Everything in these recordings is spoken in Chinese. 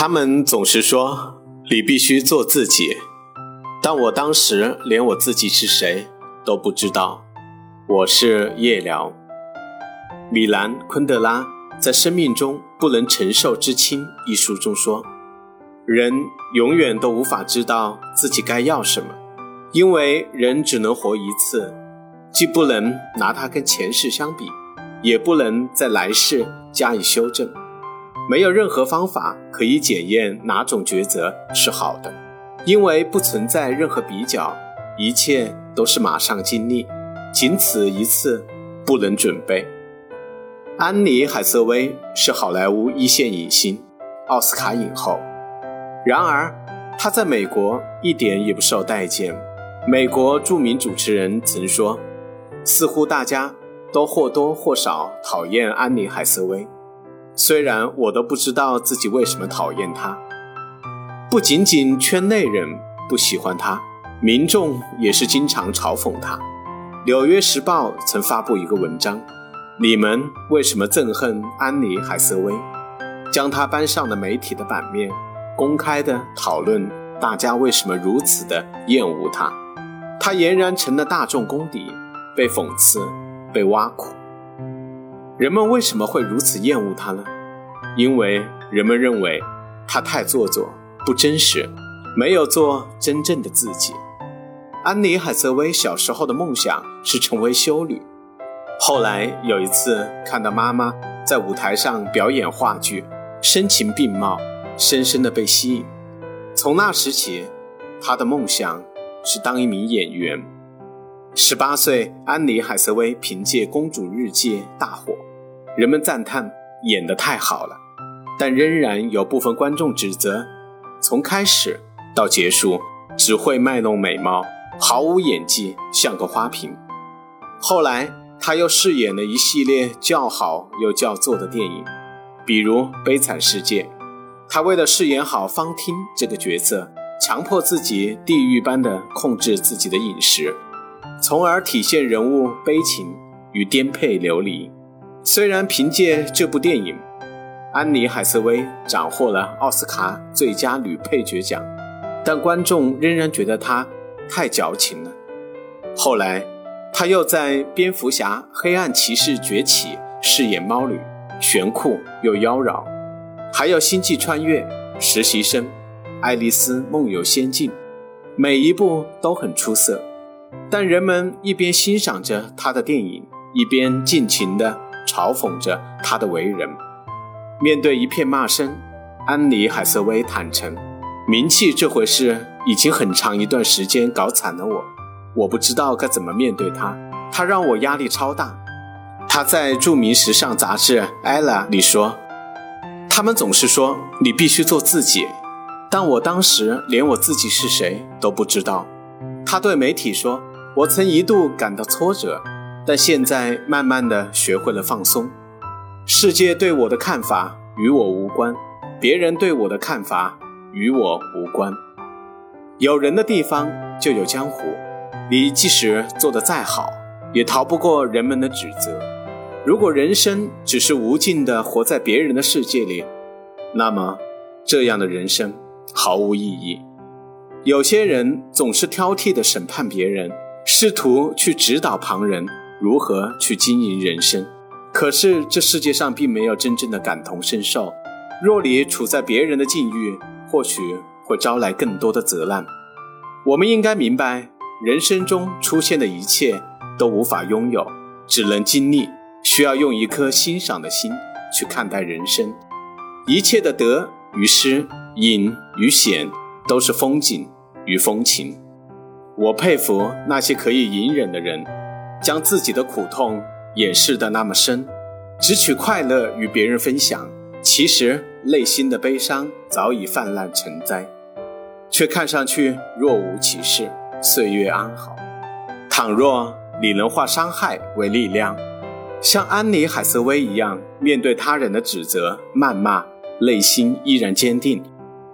他们总是说你必须做自己，但我当时连我自己是谁都不知道。我是夜聊。米兰·昆德拉在《生命中不能承受之轻》一书中说：“人永远都无法知道自己该要什么，因为人只能活一次，既不能拿它跟前世相比，也不能在来世加以修正。没有任何方法可以检验哪种抉择是好的，因为不存在任何比较，一切都是马上经历，仅此一次，不能准备。”安妮·海瑟薇是好莱坞一线影星，奥斯卡影后。然而，她在美国一点也不受待见。美国著名主持人曾说：“似乎大家都或多或少讨厌安妮·海瑟薇，虽然我都不知道自己为什么讨厌他。不仅仅圈内人不喜欢他，民众也是经常嘲讽他。”《纽约时报》曾发布一个文章。你们为什么憎恨安妮·海瑟薇？将她搬上了媒体的版面，公开的讨论大家为什么如此的厌恶她。她俨然成了大众公敌，被讽刺，被挖苦。人们为什么会如此厌恶她呢？因为人们认为她太做作、不真实，没有做真正的自己。安妮·海瑟薇小时候的梦想是成为修女。后来有一次看到妈妈在舞台上表演话剧，声情并茂，深深的被吸引。从那时起，她的梦想是当一名演员。十八岁，安妮·海瑟薇凭借《公主日记》大火，人们赞叹演得太好了，但仍然有部分观众指责，从开始到结束只会卖弄美貌，毫无演技，像个花瓶。后来。他又饰演了一系列叫好又叫座的电影，比如《悲惨世界》。他为了饰演好方汀这个角色，强迫自己地狱般的控制自己的饮食，从而体现人物悲情与颠沛流离。虽然凭借这部电影，安妮·海瑟薇斩获了奥斯卡最佳女配角奖，但观众仍然觉得她太矫情了。后来。她又在《蝙蝠侠：黑暗骑士崛起》饰演猫女，炫酷又妖娆；还有《星际穿越》《实习生》《爱丽丝梦游仙境》，每一部都很出色。但人们一边欣赏着她的电影，一边尽情地嘲讽着他的为人。面对一片骂声，安妮·海瑟薇坦诚：“名气这回事，已经很长一段时间搞惨了我。”我不知道该怎么面对他，他让我压力超大。他在著名时尚杂志《ella》里说：“他们总是说你必须做自己，但我当时连我自己是谁都不知道。”他对媒体说：“我曾一度感到挫折，但现在慢慢的学会了放松。世界对我的看法与我无关，别人对我的看法与我无关。有人的地方就有江湖。”你即使做得再好，也逃不过人们的指责。如果人生只是无尽的活在别人的世界里，那么这样的人生毫无意义。有些人总是挑剔的审判别人，试图去指导旁人如何去经营人生。可是这世界上并没有真正的感同身受。若你处在别人的境遇，或许会招来更多的责难。我们应该明白。人生中出现的一切都无法拥有，只能经历。需要用一颗欣赏的心去看待人生。一切的得与失、隐与显，都是风景与风情。我佩服那些可以隐忍的人，将自己的苦痛掩饰得那么深，只取快乐与别人分享。其实内心的悲伤早已泛滥成灾，却看上去若无其事。岁月安好。倘若你能化伤害为力量，像安妮·海瑟薇一样，面对他人的指责、谩骂，内心依然坚定，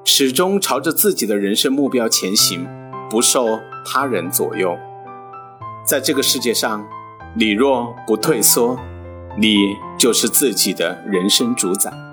始终朝着自己的人生目标前行，不受他人左右。在这个世界上，你若不退缩，你就是自己的人生主宰。